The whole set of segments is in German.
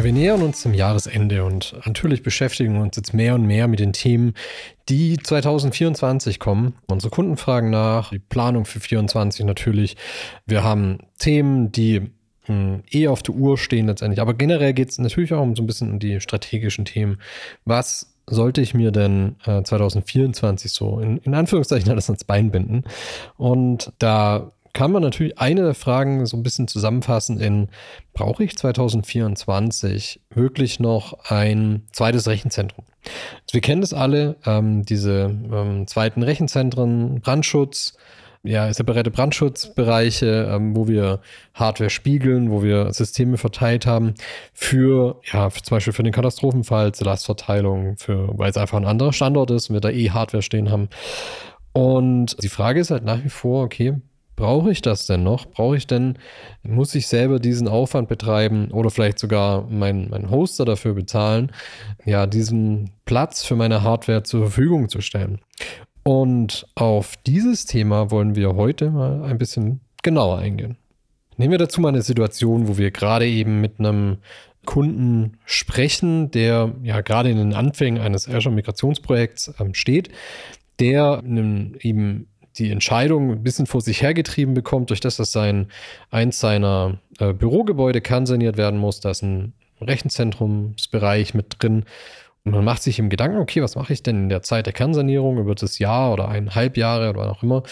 Ja, wir nähern uns zum Jahresende und natürlich beschäftigen wir uns jetzt mehr und mehr mit den Themen, die 2024 kommen. Unsere Kunden fragen nach, die Planung für 2024 natürlich. Wir haben Themen, die hm, eh auf der Uhr stehen letztendlich. Aber generell geht es natürlich auch um so ein bisschen um die strategischen Themen. Was sollte ich mir denn äh, 2024 so in, in Anführungszeichen alles ans Bein binden? Und da kann man natürlich eine der Fragen so ein bisschen zusammenfassen in, brauche ich 2024 wirklich noch ein zweites Rechenzentrum? Also wir kennen das alle, ähm, diese ähm, zweiten Rechenzentren, Brandschutz, ja, separate Brandschutzbereiche, ähm, wo wir Hardware spiegeln, wo wir Systeme verteilt haben für, ja, für, zum Beispiel für den Katastrophenfall, zur Lastverteilung, für, weil es einfach ein anderer Standort ist und wir da eh Hardware stehen haben. Und die Frage ist halt nach wie vor, okay, brauche ich das denn noch? Brauche ich denn, muss ich selber diesen Aufwand betreiben oder vielleicht sogar meinen mein Hoster dafür bezahlen, ja, diesen Platz für meine Hardware zur Verfügung zu stellen? Und auf dieses Thema wollen wir heute mal ein bisschen genauer eingehen. Nehmen wir dazu mal eine Situation, wo wir gerade eben mit einem Kunden sprechen, der ja gerade in den Anfängen eines Azure Migrationsprojekts ähm, steht, der eben die Entscheidung ein bisschen vor sich hergetrieben bekommt, durch das, dass sein, eins seiner äh, Bürogebäude kernsaniert werden muss. Da ist ein Rechenzentrumsbereich mit drin. Und man macht sich im Gedanken, okay, was mache ich denn in der Zeit der Kernsanierung über das Jahr oder eineinhalb Jahre oder auch immer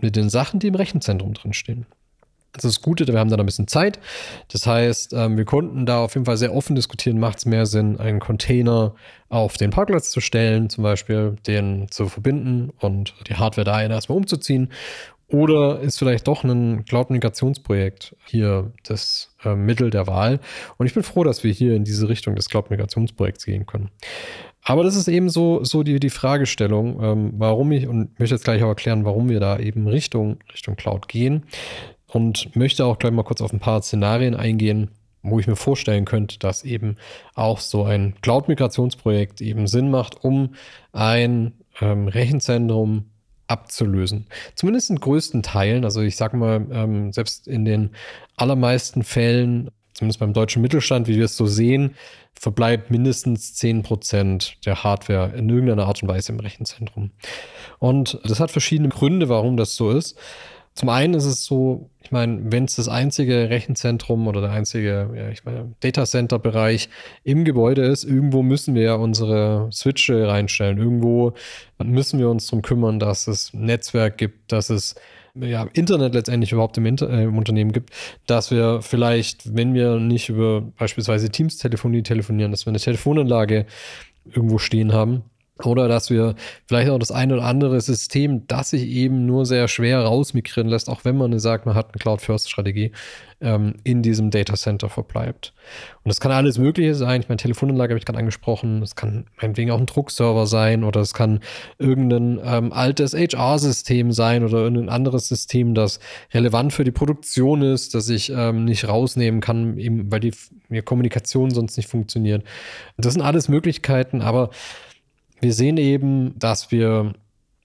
mit den Sachen, die im Rechenzentrum drinstehen. Das ist das Gute, wir haben da ein bisschen Zeit. Das heißt, ähm, wir konnten da auf jeden Fall sehr offen diskutieren, macht es mehr Sinn, einen Container auf den Parkplatz zu stellen, zum Beispiel den zu verbinden und die Hardware dahin erstmal umzuziehen. Oder ist vielleicht doch ein Cloud-Migrationsprojekt hier das äh, Mittel der Wahl? Und ich bin froh, dass wir hier in diese Richtung des Cloud-Migrationsprojekts gehen können. Aber das ist eben so, so die, die Fragestellung, ähm, warum ich, und möchte jetzt gleich auch erklären, warum wir da eben Richtung, Richtung Cloud gehen und möchte auch gleich mal kurz auf ein paar Szenarien eingehen, wo ich mir vorstellen könnte, dass eben auch so ein Cloud-Migrationsprojekt eben Sinn macht, um ein ähm, Rechenzentrum abzulösen. Zumindest in größten Teilen. Also ich sage mal, ähm, selbst in den allermeisten Fällen, zumindest beim deutschen Mittelstand, wie wir es so sehen, verbleibt mindestens 10% der Hardware in irgendeiner Art und Weise im Rechenzentrum. Und das hat verschiedene Gründe, warum das so ist. Zum einen ist es so, ich meine, wenn es das einzige Rechenzentrum oder der einzige, ja, ich meine, Datacenter-Bereich im Gebäude ist, irgendwo müssen wir ja unsere Switche reinstellen. Irgendwo müssen wir uns darum kümmern, dass es Netzwerk gibt, dass es ja, Internet letztendlich überhaupt im, Inter äh, im Unternehmen gibt, dass wir vielleicht, wenn wir nicht über beispielsweise Teams-Telefonie telefonieren, dass wir eine Telefonanlage irgendwo stehen haben oder dass wir vielleicht auch das eine oder andere System, das sich eben nur sehr schwer rausmigrieren lässt, auch wenn man sagt, man hat eine Cloud-First-Strategie, ähm, in diesem Data Center verbleibt. Und das kann alles Mögliche sein. Ich meine, Telefonanlage habe ich gerade angesprochen. Es kann meinetwegen auch ein Druckserver sein oder es kann irgendein ähm, altes HR-System sein oder irgendein anderes System, das relevant für die Produktion ist, das ich ähm, nicht rausnehmen kann, eben weil die, die Kommunikation sonst nicht funktioniert. Das sind alles Möglichkeiten, aber wir sehen eben, dass wir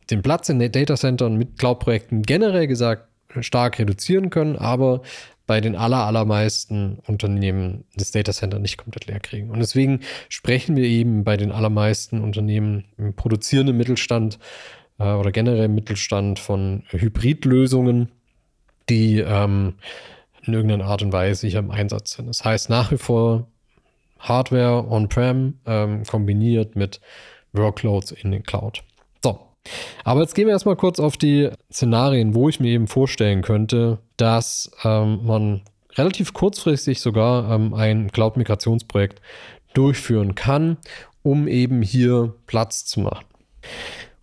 den Platz in den Datacentern mit Cloud-Projekten generell gesagt stark reduzieren können, aber bei den aller, allermeisten Unternehmen das Datacenter nicht komplett leer kriegen. Und deswegen sprechen wir eben bei den allermeisten Unternehmen im produzierenden Mittelstand äh, oder generell im Mittelstand von Hybridlösungen, die ähm, in irgendeiner Art und Weise hier im Einsatz sind. Das heißt nach wie vor Hardware on-prem ähm, kombiniert mit Workloads in den Cloud. So. Aber jetzt gehen wir erstmal kurz auf die Szenarien, wo ich mir eben vorstellen könnte, dass ähm, man relativ kurzfristig sogar ähm, ein Cloud-Migrationsprojekt durchführen kann, um eben hier Platz zu machen.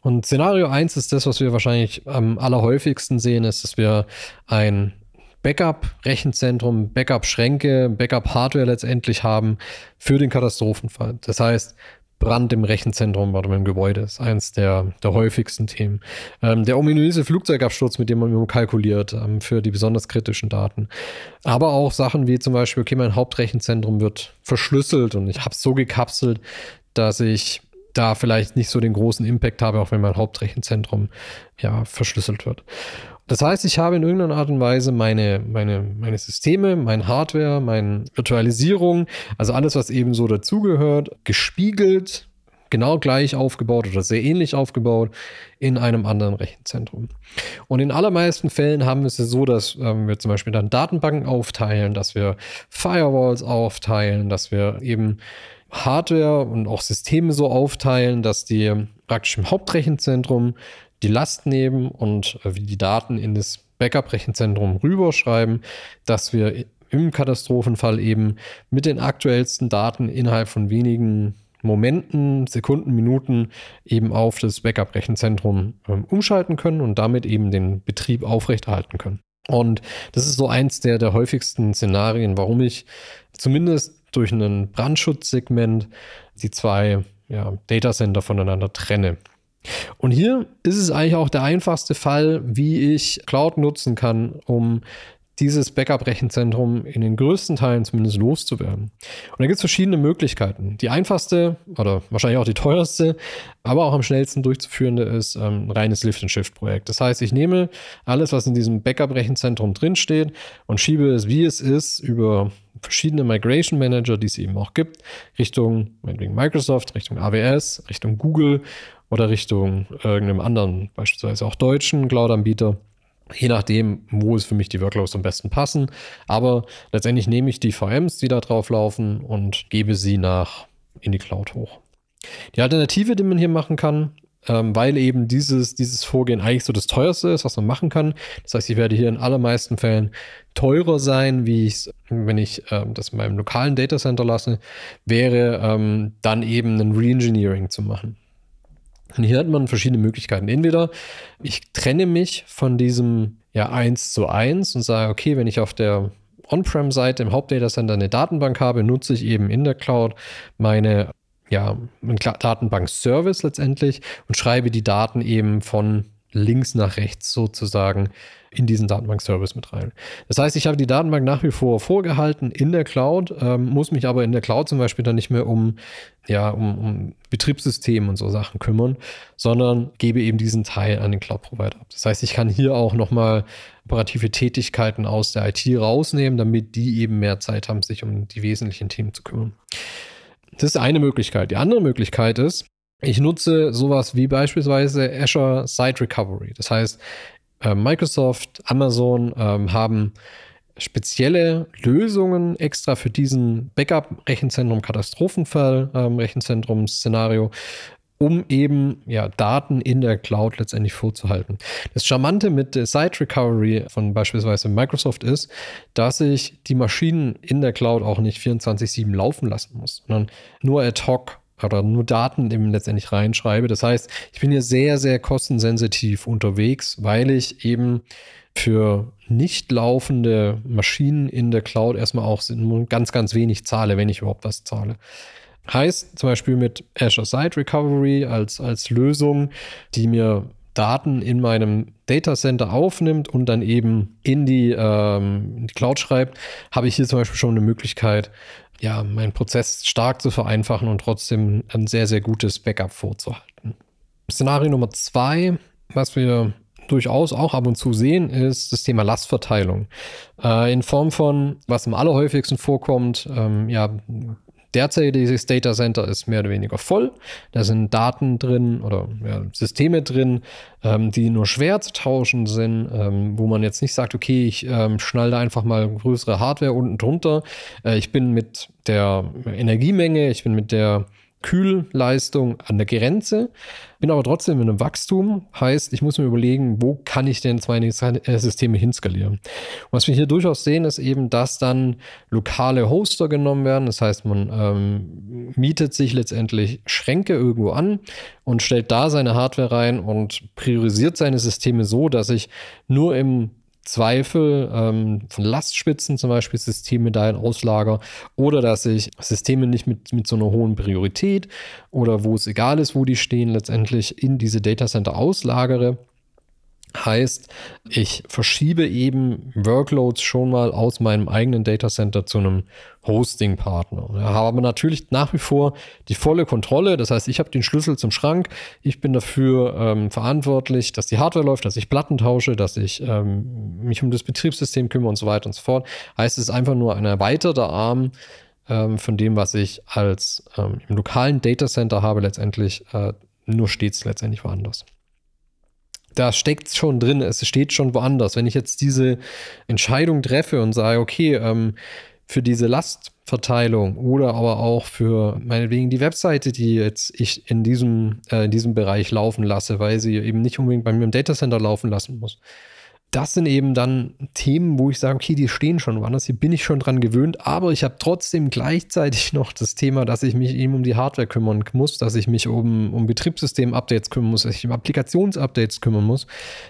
Und Szenario 1 ist das, was wir wahrscheinlich am allerhäufigsten sehen, ist, dass wir ein Backup-Rechenzentrum, Backup-Schränke, Backup-Hardware letztendlich haben für den Katastrophenfall. Das heißt, Brand im Rechenzentrum oder im Gebäude ist eins der, der häufigsten Themen. Ähm, der ominöse Flugzeugabsturz, mit dem man kalkuliert ähm, für die besonders kritischen Daten. Aber auch Sachen wie zum Beispiel, okay, mein Hauptrechenzentrum wird verschlüsselt und ich habe es so gekapselt, dass ich da vielleicht nicht so den großen Impact habe, auch wenn mein Hauptrechenzentrum ja verschlüsselt wird. Das heißt, ich habe in irgendeiner Art und Weise meine, meine, meine Systeme, mein Hardware, meine Virtualisierung, also alles, was eben so dazugehört, gespiegelt, genau gleich aufgebaut oder sehr ähnlich aufgebaut in einem anderen Rechenzentrum. Und in allermeisten Fällen haben wir es so, dass ähm, wir zum Beispiel dann Datenbanken aufteilen, dass wir Firewalls aufteilen, dass wir eben Hardware und auch Systeme so aufteilen, dass die praktisch im Hauptrechenzentrum die Last nehmen und äh, die Daten in das Backup-Rechenzentrum rüberschreiben, dass wir im Katastrophenfall eben mit den aktuellsten Daten innerhalb von wenigen Momenten, Sekunden, Minuten eben auf das Backup-Rechenzentrum ähm, umschalten können und damit eben den Betrieb aufrechterhalten können. Und das ist so eins der, der häufigsten Szenarien, warum ich zumindest durch ein Brandschutzsegment die zwei ja, Datacenter voneinander trenne. Und hier ist es eigentlich auch der einfachste Fall, wie ich Cloud nutzen kann, um dieses Backup-Rechenzentrum in den größten Teilen zumindest loszuwerden. Und da gibt es verschiedene Möglichkeiten. Die einfachste oder wahrscheinlich auch die teuerste, aber auch am schnellsten durchzuführende ist ähm, ein reines Lift-and-Shift-Projekt. Das heißt, ich nehme alles, was in diesem Backup-Rechenzentrum drinsteht und schiebe es, wie es ist, über verschiedene Migration Manager, die es eben auch gibt, Richtung Microsoft, Richtung AWS, Richtung Google oder Richtung irgendeinem anderen, beispielsweise auch deutschen Cloud-Anbieter. Je nachdem, wo es für mich die Workloads am besten passen. Aber letztendlich nehme ich die VMs, die da drauf laufen und gebe sie nach in die Cloud hoch. Die Alternative, die man hier machen kann, ähm, weil eben dieses, dieses Vorgehen eigentlich so das teuerste ist, was man machen kann. Das heißt, ich werde hier in allermeisten Fällen teurer sein, wie ich wenn ich ähm, das in meinem lokalen Datacenter lasse, wäre ähm, dann eben ein Reengineering zu machen. Und hier hat man verschiedene Möglichkeiten. Entweder ich trenne mich von diesem ja 1 zu 1 und sage, okay, wenn ich auf der On-Prem-Seite im Hauptdatacenter eine Datenbank habe, nutze ich eben in der Cloud meine ja, Datenbank-Service letztendlich und schreibe die Daten eben von links nach rechts sozusagen in diesen Datenbank-Service mit rein. Das heißt, ich habe die Datenbank nach wie vor vorgehalten in der Cloud, ähm, muss mich aber in der Cloud zum Beispiel dann nicht mehr um, ja, um, um Betriebssystem und so Sachen kümmern, sondern gebe eben diesen Teil an den Cloud-Provider ab. Das heißt, ich kann hier auch nochmal operative Tätigkeiten aus der IT rausnehmen, damit die eben mehr Zeit haben, sich um die wesentlichen Themen zu kümmern. Das ist eine Möglichkeit. Die andere Möglichkeit ist, ich nutze sowas wie beispielsweise Azure Site Recovery. Das heißt, äh, Microsoft, Amazon ähm, haben spezielle Lösungen extra für diesen Backup-Rechenzentrum, Katastrophenfall, ähm, um eben ja, Daten in der Cloud letztendlich vorzuhalten. Das Charmante mit der Site Recovery von beispielsweise Microsoft ist, dass ich die Maschinen in der Cloud auch nicht 24-7 laufen lassen muss, sondern nur ad hoc oder nur Daten eben letztendlich reinschreibe. Das heißt, ich bin hier sehr, sehr kostensensitiv unterwegs, weil ich eben für nicht laufende Maschinen in der Cloud erstmal auch ganz, ganz wenig zahle, wenn ich überhaupt was zahle. Heißt zum Beispiel mit Azure Site Recovery als, als Lösung, die mir Daten in meinem Data Center aufnimmt und dann eben in die, ähm, in die Cloud schreibt, habe ich hier zum Beispiel schon eine Möglichkeit, ja, meinen Prozess stark zu vereinfachen und trotzdem ein sehr, sehr gutes Backup vorzuhalten. Szenario Nummer zwei, was wir durchaus auch ab und zu sehen, ist das Thema Lastverteilung. Äh, in Form von, was am allerhäufigsten vorkommt, ähm, ja, derzeitiges Data Center ist mehr oder weniger voll. Da sind Daten drin oder ja, Systeme drin, ähm, die nur schwer zu tauschen sind, ähm, wo man jetzt nicht sagt, okay, ich ähm, schnall da einfach mal größere Hardware unten drunter. Äh, ich bin mit der Energiemenge, ich bin mit der Kühlleistung an der Grenze, bin aber trotzdem in einem Wachstum. Heißt, ich muss mir überlegen, wo kann ich denn äh, Systeme hinskalieren. Und was wir hier durchaus sehen, ist eben, dass dann lokale Hoster genommen werden. Das heißt, man ähm, mietet sich letztendlich Schränke irgendwo an und stellt da seine Hardware rein und priorisiert seine Systeme so, dass ich nur im Zweifel ähm, von Lastspitzen zum Beispiel Systeme dahin auslager oder dass ich Systeme nicht mit, mit so einer hohen Priorität oder wo es egal ist, wo die stehen, letztendlich in diese Datacenter auslagere Heißt, ich verschiebe eben Workloads schon mal aus meinem eigenen Datacenter zu einem Hosting-Partner. Habe natürlich nach wie vor die volle Kontrolle. Das heißt, ich habe den Schlüssel zum Schrank. Ich bin dafür ähm, verantwortlich, dass die Hardware läuft, dass ich Platten tausche, dass ich ähm, mich um das Betriebssystem kümmere und so weiter und so fort. Heißt, es ist einfach nur ein erweiterter Arm ähm, von dem, was ich als ähm, im lokalen Datacenter habe, letztendlich äh, nur stets letztendlich woanders da steckt schon drin, es steht schon woanders. Wenn ich jetzt diese Entscheidung treffe und sage, okay, ähm, für diese Lastverteilung oder aber auch für meinetwegen die Webseite, die jetzt ich in diesem, äh, in diesem Bereich laufen lasse, weil sie eben nicht unbedingt bei mir im Datacenter laufen lassen muss das sind eben dann Themen, wo ich sage, okay, die stehen schon woanders, hier bin ich schon dran gewöhnt, aber ich habe trotzdem gleichzeitig noch das Thema, dass ich mich eben um die Hardware kümmern muss, dass ich mich um, um Betriebssystem-Updates kümmern muss, dass ich um Applikationsupdates kümmern muss.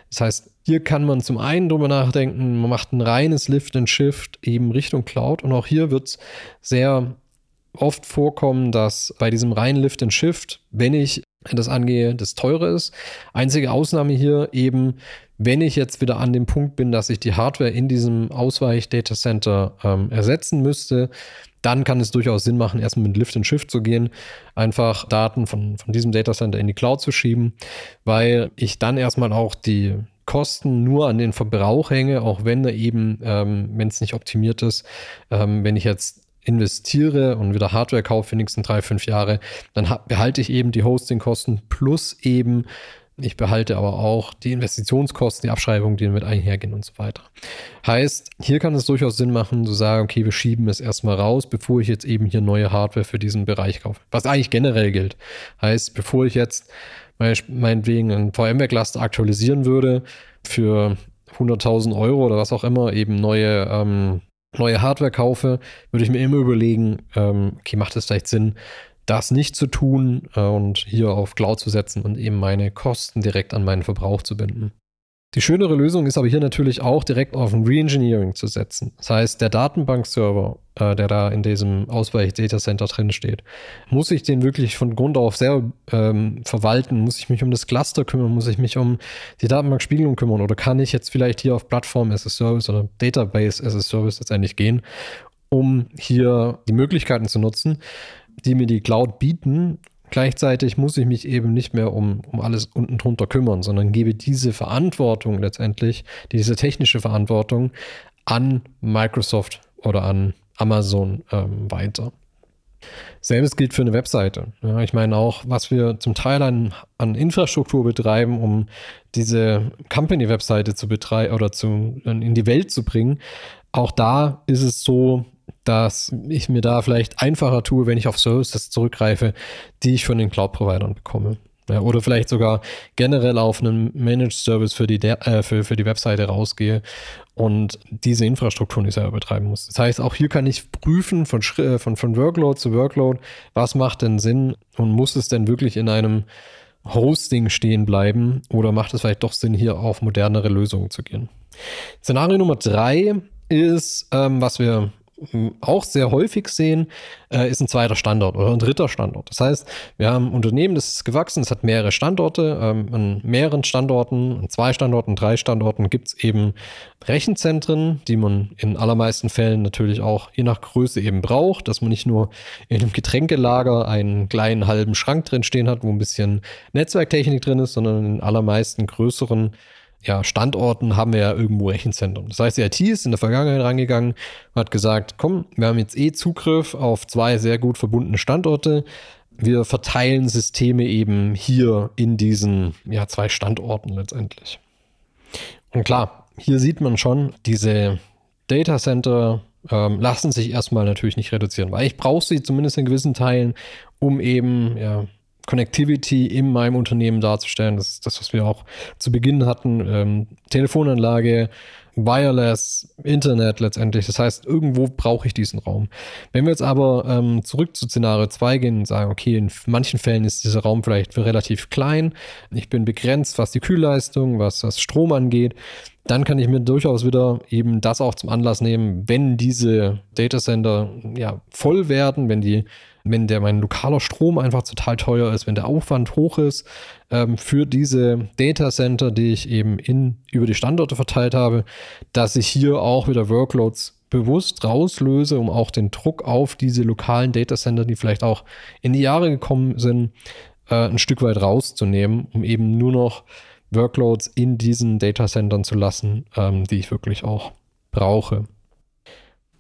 Das heißt, hier kann man zum einen drüber nachdenken, man macht ein reines Lift and Shift eben Richtung Cloud und auch hier wird es sehr oft vorkommen, dass bei diesem reinen Lift and Shift, wenn ich das angehe, das teure ist. Einzige Ausnahme hier eben, wenn ich jetzt wieder an dem Punkt bin, dass ich die Hardware in diesem Ausweich-Datacenter ähm, ersetzen müsste, dann kann es durchaus Sinn machen, erstmal mit Lift and Shift zu gehen, einfach Daten von, von diesem Datacenter in die Cloud zu schieben, weil ich dann erstmal auch die Kosten nur an den Verbrauch hänge, auch wenn er eben, ähm, wenn es nicht optimiert ist, ähm, wenn ich jetzt investiere und wieder Hardware kaufe für die nächsten drei, fünf Jahre, dann behalte ich eben die Hostingkosten plus eben ich behalte aber auch die Investitionskosten, die Abschreibungen, die damit einhergehen und so weiter. Heißt, hier kann es durchaus Sinn machen, zu sagen, okay, wir schieben es erstmal raus, bevor ich jetzt eben hier neue Hardware für diesen Bereich kaufe. Was eigentlich generell gilt. Heißt, bevor ich jetzt meinetwegen ein VMware-Cluster aktualisieren würde für 100.000 Euro oder was auch immer, eben neue, ähm, neue Hardware kaufe, würde ich mir immer überlegen, ähm, okay, macht es vielleicht Sinn, das nicht zu tun äh, und hier auf Cloud zu setzen und eben meine Kosten direkt an meinen Verbrauch zu binden. Die schönere Lösung ist aber hier natürlich auch direkt auf ein Reengineering zu setzen. Das heißt, der Datenbankserver, äh, der da in diesem Ausweich-Datacenter drin steht, muss ich den wirklich von Grund auf selber ähm, verwalten? Muss ich mich um das Cluster kümmern? Muss ich mich um die Datenbankspiegelung kümmern? Oder kann ich jetzt vielleicht hier auf Plattform as a Service oder Database as a Service letztendlich gehen, um hier die Möglichkeiten zu nutzen? die mir die Cloud bieten. Gleichzeitig muss ich mich eben nicht mehr um, um alles unten drunter kümmern, sondern gebe diese Verantwortung letztendlich, diese technische Verantwortung an Microsoft oder an Amazon ähm, weiter. Selbes gilt für eine Webseite. Ja, ich meine auch, was wir zum Teil an, an Infrastruktur betreiben, um diese Company-Webseite zu betreiben oder zu, in die Welt zu bringen. Auch da ist es so, dass ich mir da vielleicht einfacher tue, wenn ich auf Services zurückgreife, die ich von den Cloud-Providern bekomme. Ja, oder vielleicht sogar generell auf einen Managed Service für die, äh, für, für die Webseite rausgehe und diese Infrastruktur nicht selber betreiben muss. Das heißt, auch hier kann ich prüfen von, äh, von, von Workload zu Workload, was macht denn Sinn und muss es denn wirklich in einem Hosting stehen bleiben oder macht es vielleicht doch Sinn, hier auf modernere Lösungen zu gehen? Szenario Nummer drei ist, ähm, was wir auch sehr häufig sehen, äh, ist ein zweiter Standort oder ein dritter Standort. Das heißt, wir haben ein Unternehmen, das ist gewachsen, es hat mehrere Standorte. Ähm, an mehreren Standorten, an zwei Standorten, drei Standorten gibt es eben Rechenzentren, die man in allermeisten Fällen natürlich auch je nach Größe eben braucht, dass man nicht nur in einem Getränkelager einen kleinen halben Schrank drin stehen hat, wo ein bisschen Netzwerktechnik drin ist, sondern in allermeisten größeren ja, Standorten haben wir ja irgendwo Rechenzentren. Das heißt, die IT ist in der Vergangenheit rangegangen und hat gesagt, komm, wir haben jetzt eh Zugriff auf zwei sehr gut verbundene Standorte. Wir verteilen Systeme eben hier in diesen ja, zwei Standorten letztendlich. Und klar, hier sieht man schon, diese Data Center ähm, lassen sich erstmal natürlich nicht reduzieren, weil ich brauche sie zumindest in gewissen Teilen, um eben ja, Connectivity in meinem Unternehmen darzustellen. Das ist das, was wir auch zu Beginn hatten. Ähm, Telefonanlage, Wireless, Internet letztendlich. Das heißt, irgendwo brauche ich diesen Raum. Wenn wir jetzt aber ähm, zurück zu Szenario 2 gehen und sagen, okay, in manchen Fällen ist dieser Raum vielleicht relativ klein, ich bin begrenzt, was die Kühlleistung, was das Strom angeht, dann kann ich mir durchaus wieder eben das auch zum Anlass nehmen, wenn diese Datacenter ja voll werden, wenn die wenn der mein lokaler Strom einfach total teuer ist, wenn der Aufwand hoch ist ähm, für diese Datacenter, die ich eben in, über die Standorte verteilt habe, dass ich hier auch wieder Workloads bewusst rauslöse, um auch den Druck auf diese lokalen Datacenter, die vielleicht auch in die Jahre gekommen sind, äh, ein Stück weit rauszunehmen, um eben nur noch Workloads in diesen Datacentern zu lassen, ähm, die ich wirklich auch brauche.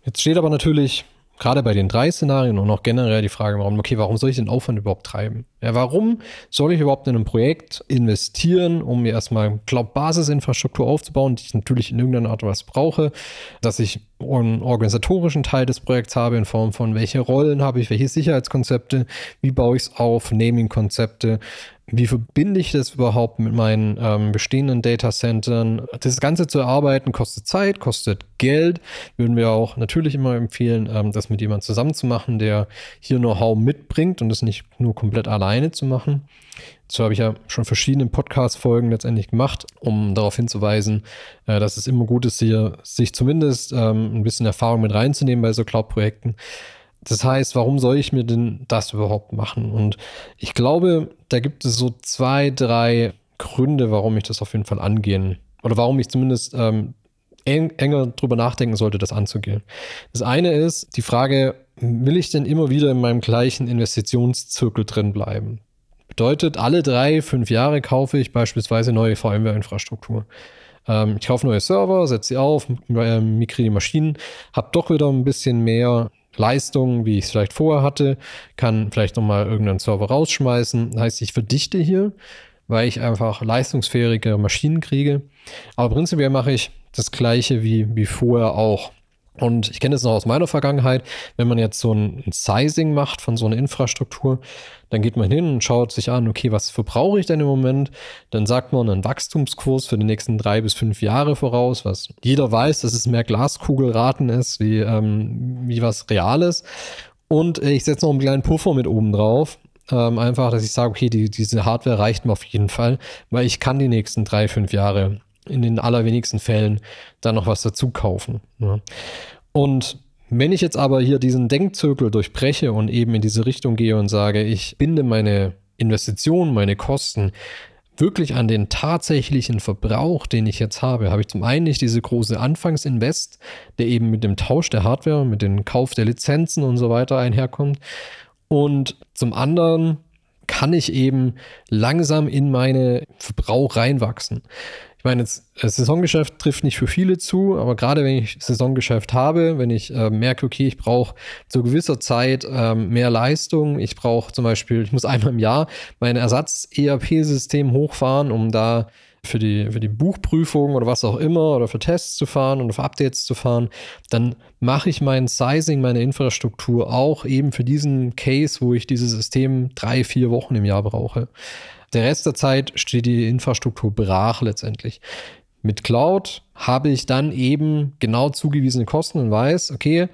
Jetzt steht aber natürlich gerade bei den drei Szenarien und auch generell die Frage, warum, okay, warum soll ich den Aufwand überhaupt treiben? Ja, warum soll ich überhaupt in ein Projekt investieren, um mir erstmal Cloud-Basisinfrastruktur aufzubauen, die ich natürlich in irgendeiner Art und Weise brauche, dass ich organisatorischen Teil des Projekts habe in Form von welche Rollen habe ich, welche Sicherheitskonzepte, wie baue ich es auf, Naming-Konzepte, wie verbinde ich das überhaupt mit meinen ähm, bestehenden Datacentern? Das Ganze zu erarbeiten kostet Zeit, kostet Geld. Würden wir auch natürlich immer empfehlen, ähm, das mit jemandem zusammen zu machen, der hier Know-how mitbringt und das nicht nur komplett alleine zu machen. So habe ich ja schon verschiedene Podcast-Folgen letztendlich gemacht, um darauf hinzuweisen, äh, dass es immer gut ist, hier sich zumindest ähm, ein bisschen Erfahrung mit reinzunehmen bei so Cloud-Projekten. Das heißt, warum soll ich mir denn das überhaupt machen? Und ich glaube, da gibt es so zwei, drei Gründe, warum ich das auf jeden Fall angehen oder warum ich zumindest ähm, eng, enger drüber nachdenken sollte, das anzugehen. Das eine ist die Frage, will ich denn immer wieder in meinem gleichen Investitionszirkel drin bleiben? Bedeutet, alle drei, fünf Jahre kaufe ich beispielsweise neue VMware-Infrastruktur. Ähm, ich kaufe neue Server, setze sie auf, migriere die Maschinen, habe doch wieder ein bisschen mehr Leistung, wie ich es vielleicht vorher hatte, kann vielleicht nochmal irgendeinen Server rausschmeißen. Heißt, ich verdichte hier, weil ich einfach leistungsfähige Maschinen kriege. Aber prinzipiell mache ich das gleiche wie, wie vorher auch. Und ich kenne das noch aus meiner Vergangenheit, wenn man jetzt so ein Sizing macht von so einer Infrastruktur, dann geht man hin und schaut sich an, okay, was verbrauche ich denn im Moment? Dann sagt man einen Wachstumskurs für die nächsten drei bis fünf Jahre voraus, was jeder weiß, dass es mehr Glaskugelraten ist, wie, ähm, wie was Reales. Und ich setze noch einen kleinen Puffer mit oben drauf. Ähm, einfach, dass ich sage, okay, die, diese Hardware reicht mir auf jeden Fall, weil ich kann die nächsten drei, fünf Jahre in den allerwenigsten Fällen dann noch was dazu kaufen. Ne? Und wenn ich jetzt aber hier diesen Denkzirkel durchbreche und eben in diese Richtung gehe und sage, ich binde meine Investitionen, meine Kosten wirklich an den tatsächlichen Verbrauch, den ich jetzt habe, habe ich zum einen nicht diese große Anfangsinvest, der eben mit dem Tausch der Hardware, mit dem Kauf der Lizenzen und so weiter einherkommt. Und zum anderen kann ich eben langsam in meine Verbrauch reinwachsen meine, das Saisongeschäft trifft nicht für viele zu, aber gerade wenn ich Saisongeschäft habe, wenn ich äh, merke, okay, ich brauche zu gewisser Zeit äh, mehr Leistung, ich brauche zum Beispiel, ich muss einmal im Jahr mein Ersatz-ERP-System hochfahren, um da für die, für die Buchprüfung oder was auch immer oder für Tests zu fahren oder für Updates zu fahren, dann mache ich mein Sizing, meine Infrastruktur auch eben für diesen Case, wo ich dieses System drei, vier Wochen im Jahr brauche. Der Rest der Zeit steht die Infrastruktur brach letztendlich. Mit Cloud habe ich dann eben genau zugewiesene Kosten und weiß, okay,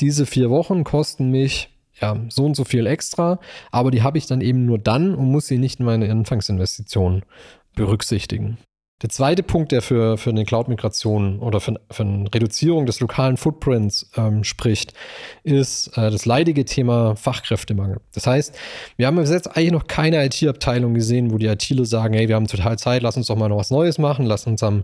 diese vier Wochen kosten mich ja, so und so viel extra, aber die habe ich dann eben nur dann und muss sie nicht in meine Anfangsinvestitionen berücksichtigen. Der zweite Punkt, der für, für eine Cloud-Migration oder für, für eine Reduzierung des lokalen Footprints ähm, spricht, ist äh, das leidige Thema Fachkräftemangel. Das heißt, wir haben bis jetzt eigentlich noch keine IT-Abteilung gesehen, wo die ITler sagen, hey, wir haben total Zeit, lass uns doch mal noch was Neues machen, lass uns am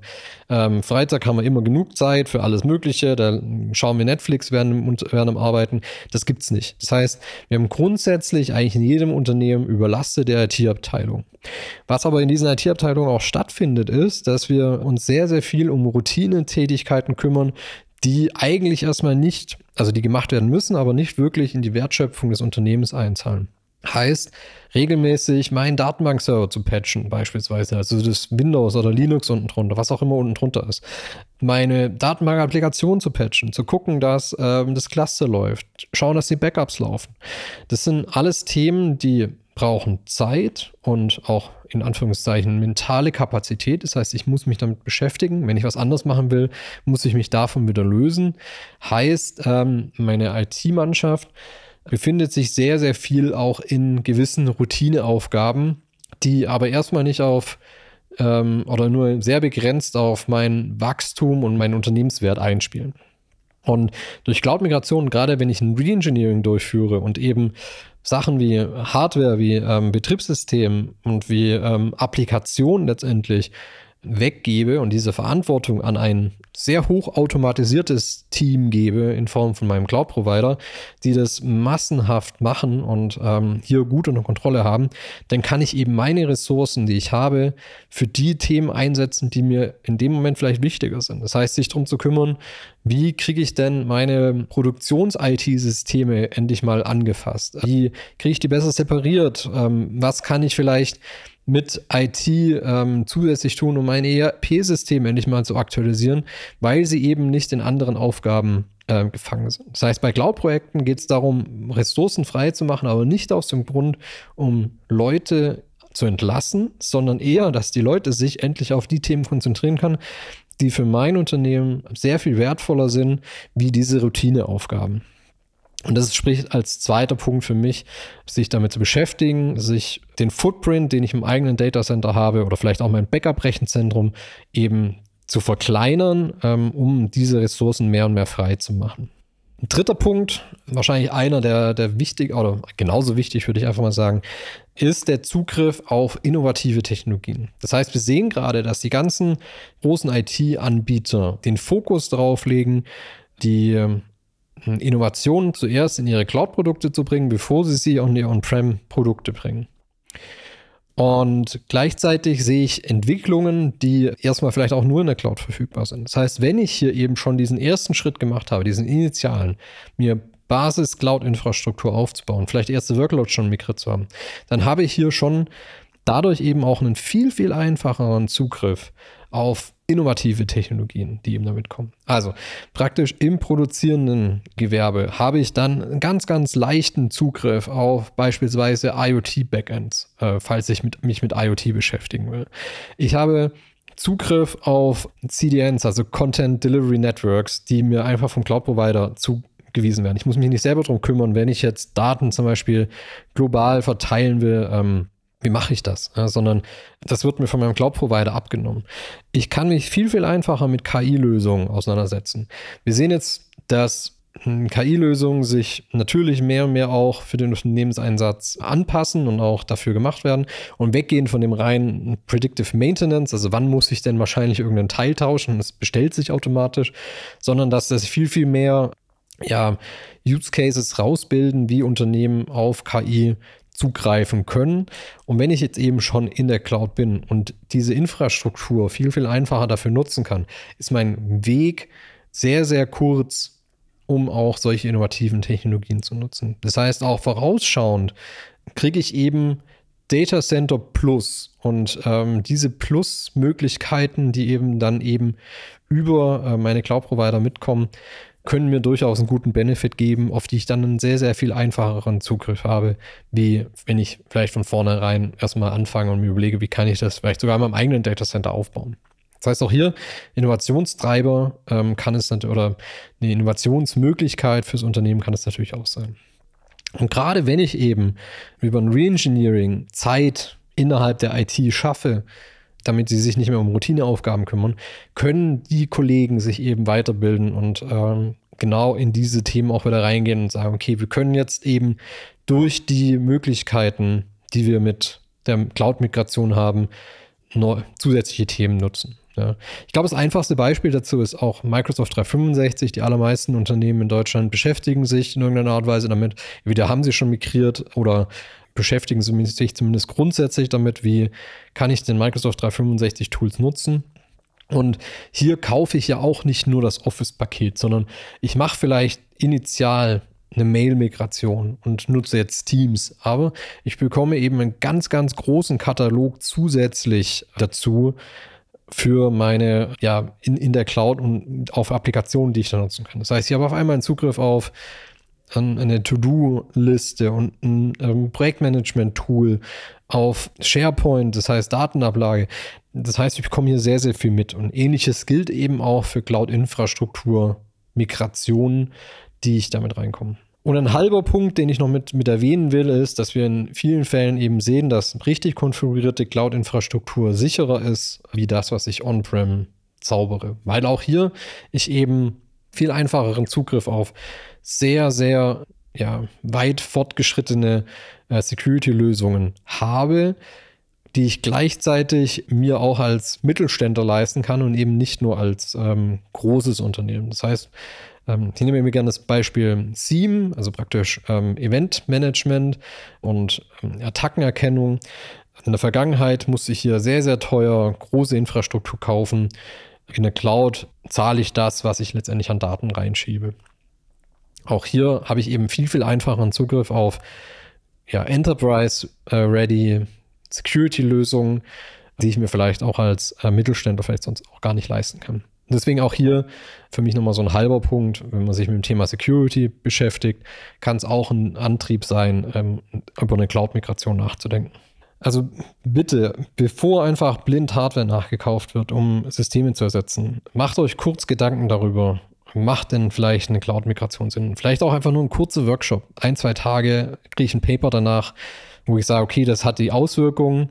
ähm, Freitag haben wir immer genug Zeit für alles Mögliche, da schauen wir Netflix während, während am Arbeiten. Das gibt's nicht. Das heißt, wir haben grundsätzlich eigentlich in jedem Unternehmen überlastete IT-Abteilung. Was aber in diesen IT-Abteilungen auch stattfindet, ist, dass wir uns sehr, sehr viel um Routinetätigkeiten kümmern, die eigentlich erstmal nicht, also die gemacht werden müssen, aber nicht wirklich in die Wertschöpfung des Unternehmens einzahlen. Heißt, regelmäßig meinen Datenbankserver zu patchen, beispielsweise, also das Windows oder Linux unten drunter, was auch immer unten drunter ist. Meine Datenbank-Applikation zu patchen, zu gucken, dass ähm, das Cluster läuft, schauen, dass die Backups laufen. Das sind alles Themen, die brauchen Zeit und auch in Anführungszeichen mentale Kapazität. Das heißt, ich muss mich damit beschäftigen. Wenn ich was anderes machen will, muss ich mich davon wieder lösen. Heißt, ähm, meine IT-Mannschaft befindet sich sehr, sehr viel auch in gewissen Routineaufgaben, die aber erstmal nicht auf ähm, oder nur sehr begrenzt auf mein Wachstum und meinen Unternehmenswert einspielen. Und durch Cloud-Migration, gerade wenn ich ein Reengineering durchführe und eben Sachen wie Hardware, wie ähm, Betriebssystem und wie ähm, Applikation letztendlich weggebe und diese Verantwortung an ein sehr hoch automatisiertes Team gebe in Form von meinem Cloud-Provider, die das massenhaft machen und ähm, hier gut unter Kontrolle haben, dann kann ich eben meine Ressourcen, die ich habe, für die Themen einsetzen, die mir in dem Moment vielleicht wichtiger sind. Das heißt, sich darum zu kümmern, wie kriege ich denn meine Produktions-IT-Systeme endlich mal angefasst? Wie kriege ich die besser separiert? Ähm, was kann ich vielleicht mit IT ähm, zusätzlich tun, um mein ERP-System endlich mal zu aktualisieren, weil sie eben nicht in anderen Aufgaben äh, gefangen sind. Das heißt, bei Cloud-Projekten geht es darum, Ressourcen frei zu machen, aber nicht aus dem Grund, um Leute zu entlassen, sondern eher, dass die Leute sich endlich auf die Themen konzentrieren können, die für mein Unternehmen sehr viel wertvoller sind, wie diese Routineaufgaben. Und das spricht als zweiter Punkt für mich, sich damit zu beschäftigen, sich den Footprint, den ich im eigenen Datacenter habe oder vielleicht auch mein Backup-Rechenzentrum eben zu verkleinern, ähm, um diese Ressourcen mehr und mehr frei zu machen. Ein dritter Punkt, wahrscheinlich einer der, der wichtig oder genauso wichtig, würde ich einfach mal sagen, ist der Zugriff auf innovative Technologien. Das heißt, wir sehen gerade, dass die ganzen großen IT-Anbieter den Fokus darauf legen, die ähm, Innovationen zuerst in ihre Cloud-Produkte zu bringen, bevor sie sie in die On-Prem-Produkte bringen. Und gleichzeitig sehe ich Entwicklungen, die erstmal vielleicht auch nur in der Cloud verfügbar sind. Das heißt, wenn ich hier eben schon diesen ersten Schritt gemacht habe, diesen initialen, mir Basis-Cloud-Infrastruktur aufzubauen, vielleicht erste Workloads schon migriert zu haben, dann habe ich hier schon dadurch eben auch einen viel, viel einfacheren Zugriff auf innovative Technologien, die eben damit kommen. Also praktisch im produzierenden Gewerbe habe ich dann einen ganz, ganz leichten Zugriff auf beispielsweise IoT-Backends, äh, falls ich mit, mich mit IoT beschäftigen will. Ich habe Zugriff auf CDNs, also Content Delivery Networks, die mir einfach vom Cloud-Provider zugewiesen werden. Ich muss mich nicht selber darum kümmern, wenn ich jetzt Daten zum Beispiel global verteilen will. Ähm, wie mache ich das? Ja, sondern das wird mir von meinem Cloud-Provider abgenommen. Ich kann mich viel, viel einfacher mit KI-Lösungen auseinandersetzen. Wir sehen jetzt, dass hm, KI-Lösungen sich natürlich mehr und mehr auch für den Unternehmenseinsatz anpassen und auch dafür gemacht werden und weggehen von dem reinen Predictive Maintenance, also wann muss ich denn wahrscheinlich irgendeinen Teil tauschen es bestellt sich automatisch, sondern dass das viel, viel mehr ja, Use Cases rausbilden, wie Unternehmen auf KI zugreifen können. Und wenn ich jetzt eben schon in der Cloud bin und diese Infrastruktur viel, viel einfacher dafür nutzen kann, ist mein Weg sehr, sehr kurz, um auch solche innovativen Technologien zu nutzen. Das heißt, auch vorausschauend kriege ich eben Data Center Plus und ähm, diese Plus-Möglichkeiten, die eben dann eben über äh, meine Cloud-Provider mitkommen, können mir durchaus einen guten Benefit geben, auf die ich dann einen sehr, sehr viel einfacheren Zugriff habe, wie wenn ich vielleicht von vornherein erstmal anfange und mir überlege, wie kann ich das vielleicht sogar in meinem eigenen Datacenter aufbauen. Das heißt auch hier, Innovationstreiber ähm, kann es natürlich, oder eine Innovationsmöglichkeit fürs Unternehmen kann es natürlich auch sein. Und gerade wenn ich eben über ein Reengineering Zeit innerhalb der IT schaffe, damit sie sich nicht mehr um Routineaufgaben kümmern, können die Kollegen sich eben weiterbilden und ähm, genau in diese Themen auch wieder reingehen und sagen, okay, wir können jetzt eben durch die Möglichkeiten, die wir mit der Cloud-Migration haben, zusätzliche Themen nutzen. Ja. Ich glaube, das einfachste Beispiel dazu ist auch Microsoft 365. Die allermeisten Unternehmen in Deutschland beschäftigen sich in irgendeiner Art und Weise damit. Entweder haben sie schon migriert oder beschäftigen sich zumindest grundsätzlich damit, wie kann ich den Microsoft 365 Tools nutzen. Und hier kaufe ich ja auch nicht nur das Office-Paket, sondern ich mache vielleicht initial eine Mail-Migration und nutze jetzt Teams. Aber ich bekomme eben einen ganz, ganz großen Katalog zusätzlich dazu für meine, ja, in, in der Cloud und auf Applikationen, die ich da nutzen kann. Das heißt, ich habe auf einmal einen Zugriff auf eine To-Do-Liste und ein ähm, Projektmanagement-Tool auf SharePoint, das heißt Datenablage. Das heißt, ich bekomme hier sehr, sehr viel mit. Und ähnliches gilt eben auch für Cloud-Infrastruktur, Migrationen, die ich damit reinkomme. Und ein halber Punkt, den ich noch mit, mit erwähnen will, ist, dass wir in vielen Fällen eben sehen, dass richtig konfigurierte Cloud-Infrastruktur sicherer ist, wie das, was ich on-prem zaubere. Weil auch hier ich eben viel einfacheren Zugriff auf sehr, sehr ja, weit fortgeschrittene äh, Security-Lösungen habe, die ich gleichzeitig mir auch als Mittelständler leisten kann und eben nicht nur als ähm, großes Unternehmen. Das heißt, ähm, ich nehme mir gerne das Beispiel SIEM, also praktisch ähm, Eventmanagement und ähm, Attackenerkennung. In der Vergangenheit musste ich hier sehr, sehr teuer große Infrastruktur kaufen. In der Cloud zahle ich das, was ich letztendlich an Daten reinschiebe. Auch hier habe ich eben viel, viel einfacheren Zugriff auf ja, Enterprise-ready Security-Lösungen, die ich mir vielleicht auch als äh, Mittelständler vielleicht sonst auch gar nicht leisten kann. Deswegen auch hier für mich nochmal so ein halber Punkt, wenn man sich mit dem Thema Security beschäftigt, kann es auch ein Antrieb sein, ähm, über eine Cloud-Migration nachzudenken. Also bitte, bevor einfach blind Hardware nachgekauft wird, um Systeme zu ersetzen, macht euch kurz Gedanken darüber, macht denn vielleicht eine Cloud-Migration Sinn? Vielleicht auch einfach nur ein kurzer Workshop, ein, zwei Tage, kriege ich ein Paper danach, wo ich sage, okay, das hat die Auswirkungen,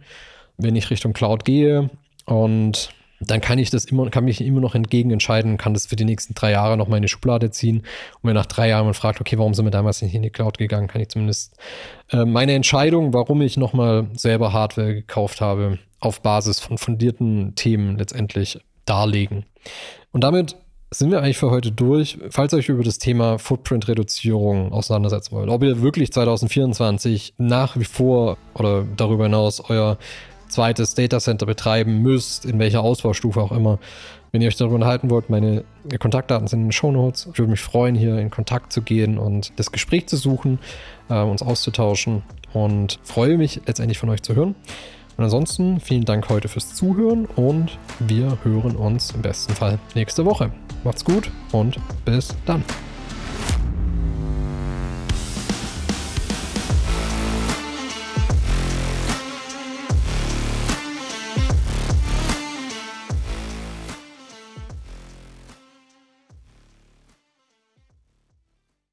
wenn ich Richtung Cloud gehe und dann kann ich das immer, kann mich immer noch entgegen entscheiden, kann das für die nächsten drei Jahre noch mal in die Schublade ziehen. Und wenn nach drei Jahren man fragt, okay, warum sind wir damals nicht in die Cloud gegangen, kann ich zumindest äh, meine Entscheidung, warum ich noch mal selber Hardware gekauft habe, auf Basis von fundierten Themen letztendlich darlegen. Und damit sind wir eigentlich für heute durch. Falls ihr euch über das Thema Footprint-Reduzierung auseinandersetzen wollt, ob ihr wirklich 2024 nach wie vor oder darüber hinaus euer zweites Datacenter betreiben müsst, in welcher Ausbaustufe auch immer. Wenn ihr euch darüber unterhalten wollt, meine Kontaktdaten sind in den Show Notes. Ich würde mich freuen, hier in Kontakt zu gehen und das Gespräch zu suchen, äh, uns auszutauschen und freue mich letztendlich von euch zu hören. Und ansonsten vielen Dank heute fürs Zuhören und wir hören uns im besten Fall nächste Woche. Macht's gut und bis dann.